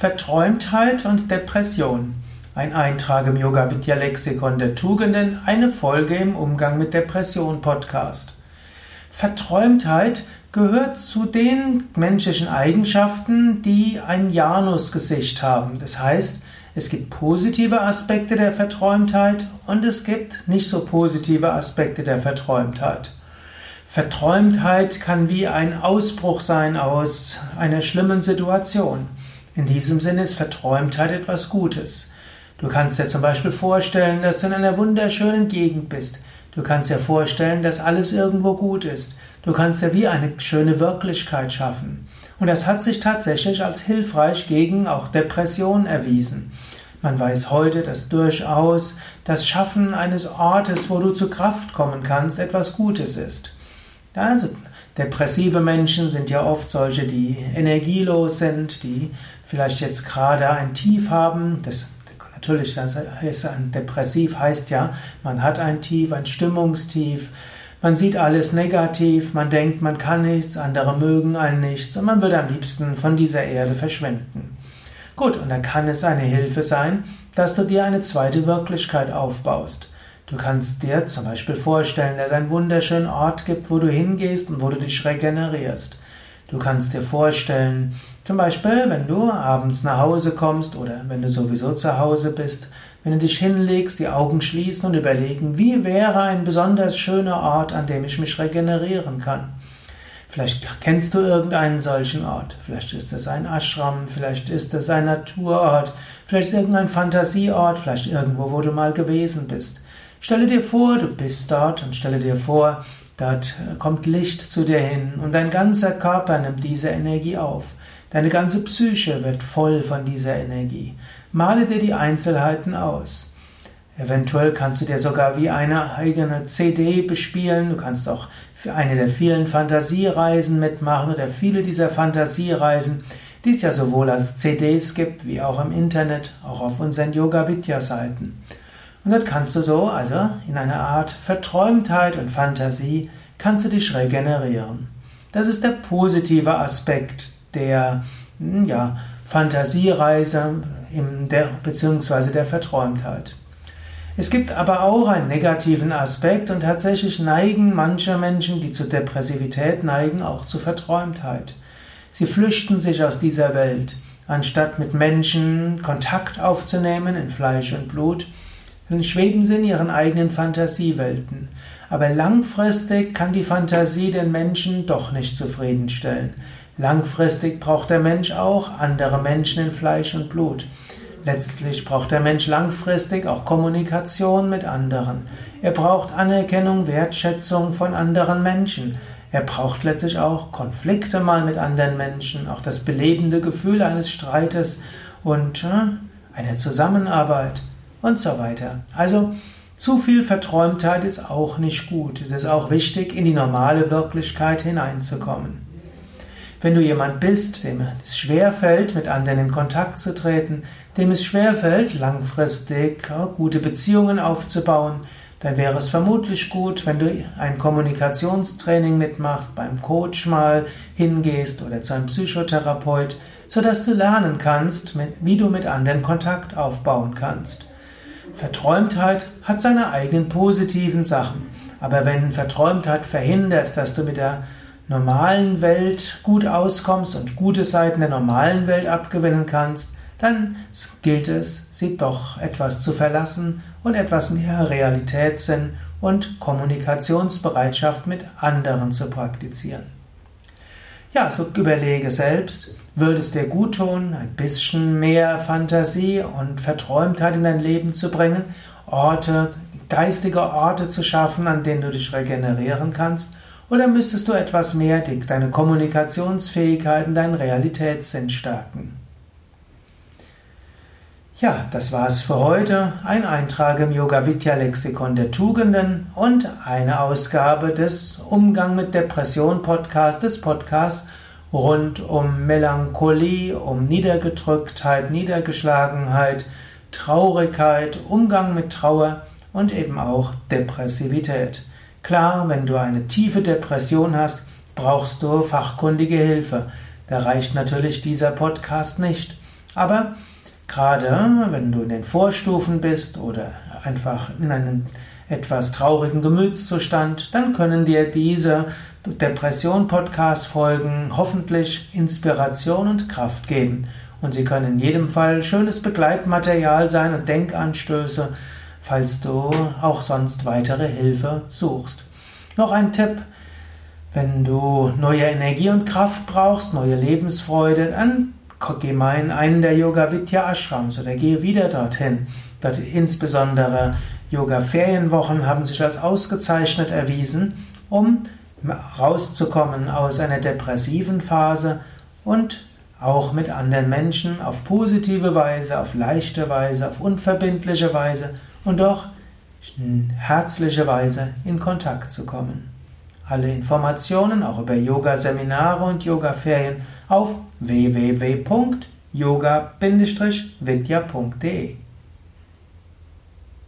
Verträumtheit und Depression. Ein Eintrag im Yoga Vidya Lexikon der Tugenden, eine Folge im Umgang mit Depression Podcast. Verträumtheit gehört zu den menschlichen Eigenschaften, die ein Janusgesicht haben. Das heißt, es gibt positive Aspekte der Verträumtheit und es gibt nicht so positive Aspekte der Verträumtheit. Verträumtheit kann wie ein Ausbruch sein aus einer schlimmen Situation. In diesem Sinne ist Verträumtheit etwas Gutes. Du kannst dir zum Beispiel vorstellen, dass du in einer wunderschönen Gegend bist. Du kannst dir vorstellen, dass alles irgendwo gut ist. Du kannst dir wie eine schöne Wirklichkeit schaffen. Und das hat sich tatsächlich als hilfreich gegen auch Depressionen erwiesen. Man weiß heute, dass durchaus das Schaffen eines Ortes, wo du zu Kraft kommen kannst, etwas Gutes ist. Also, Depressive Menschen sind ja oft solche, die energielos sind, die vielleicht jetzt gerade ein Tief haben. Das, natürlich, das heißt ein Depressiv heißt ja, man hat ein Tief, ein Stimmungstief. Man sieht alles negativ, man denkt, man kann nichts, andere mögen einen nichts und man würde am liebsten von dieser Erde verschwinden. Gut, und dann kann es eine Hilfe sein, dass du dir eine zweite Wirklichkeit aufbaust. Du kannst dir zum Beispiel vorstellen, dass es einen wunderschönen Ort gibt, wo du hingehst und wo du dich regenerierst. Du kannst dir vorstellen, zum Beispiel, wenn du abends nach Hause kommst oder wenn du sowieso zu Hause bist, wenn du dich hinlegst, die Augen schließen und überlegen, wie wäre ein besonders schöner Ort, an dem ich mich regenerieren kann. Vielleicht kennst du irgendeinen solchen Ort. Vielleicht ist es ein Ashram, vielleicht ist es ein Naturort, vielleicht ist es irgendein Fantasieort, vielleicht irgendwo, wo du mal gewesen bist. Stelle dir vor, du bist dort und stelle dir vor, dort kommt Licht zu dir hin und dein ganzer Körper nimmt diese Energie auf. Deine ganze Psyche wird voll von dieser Energie. Male dir die Einzelheiten aus. Eventuell kannst du dir sogar wie eine eigene CD bespielen. Du kannst auch für eine der vielen Fantasiereisen mitmachen oder viele dieser Fantasiereisen, die es ja sowohl als CDs gibt wie auch im Internet, auch auf unseren Yoga Vidya Seiten. Und dort kannst du so, also in einer Art Verträumtheit und Fantasie, kannst du dich regenerieren. Das ist der positive Aspekt der hm, ja, Fantasiereise im, der, beziehungsweise der Verträumtheit. Es gibt aber auch einen negativen Aspekt und tatsächlich neigen manche Menschen, die zu Depressivität neigen, auch zu Verträumtheit. Sie flüchten sich aus dieser Welt, anstatt mit Menschen Kontakt aufzunehmen in Fleisch und Blut, schweben sie in ihren eigenen Fantasiewelten. Aber langfristig kann die Fantasie den Menschen doch nicht zufriedenstellen. Langfristig braucht der Mensch auch andere Menschen in Fleisch und Blut. Letztlich braucht der Mensch langfristig auch Kommunikation mit anderen. Er braucht Anerkennung, Wertschätzung von anderen Menschen. Er braucht letztlich auch Konflikte mal mit anderen Menschen, auch das belebende Gefühl eines Streites und äh, einer Zusammenarbeit und so weiter. Also zu viel Verträumtheit ist auch nicht gut. Es ist auch wichtig, in die normale Wirklichkeit hineinzukommen. Wenn du jemand bist, dem es schwerfällt, mit anderen in Kontakt zu treten, dem es schwerfällt, langfristig gute Beziehungen aufzubauen, dann wäre es vermutlich gut, wenn du ein Kommunikationstraining mitmachst, beim Coach mal hingehst oder zu einem Psychotherapeut, sodass du lernen kannst, wie du mit anderen Kontakt aufbauen kannst. Verträumtheit hat seine eigenen positiven Sachen. Aber wenn Verträumtheit verhindert, dass du mit der normalen Welt gut auskommst und gute Seiten der normalen Welt abgewinnen kannst, dann gilt es, sie doch etwas zu verlassen und etwas mehr Realitätssinn und Kommunikationsbereitschaft mit anderen zu praktizieren. Ja, so überlege selbst, würde es dir gut tun, ein bisschen mehr Fantasie und Verträumtheit in dein Leben zu bringen, Orte, geistige Orte zu schaffen, an denen du dich regenerieren kannst? Oder müsstest du etwas mehr deine Kommunikationsfähigkeiten, deinen Realitätssinn stärken? Ja, das war's für heute. Ein Eintrag im Yoga Vidya Lexikon der Tugenden und eine Ausgabe des Umgang mit Depression Podcast, des Podcasts rund um Melancholie, um Niedergedrücktheit, Niedergeschlagenheit, Traurigkeit, Umgang mit Trauer und eben auch Depressivität. Klar, wenn du eine tiefe Depression hast, brauchst du fachkundige Hilfe. Da reicht natürlich dieser Podcast nicht. Aber gerade wenn du in den Vorstufen bist oder einfach in einem etwas traurigen Gemütszustand, dann können dir diese Depression-Podcast-Folgen hoffentlich Inspiration und Kraft geben. Und sie können in jedem Fall schönes Begleitmaterial sein und Denkanstöße, falls du auch sonst weitere Hilfe suchst. Noch ein Tipp. Wenn du neue Energie und Kraft brauchst, neue Lebensfreude, dann geh mal in einen der Yoga Vidya Ashrams oder gehe wieder dorthin. Dort insbesondere Yoga Ferienwochen haben sich als ausgezeichnet erwiesen, um rauszukommen aus einer depressiven Phase und auch mit anderen Menschen auf positive Weise, auf leichte Weise, auf unverbindliche Weise und doch herzliche Weise in Kontakt zu kommen. Alle Informationen auch über Yoga-Seminare und Yoga-Ferien auf www.yoga-vidya.de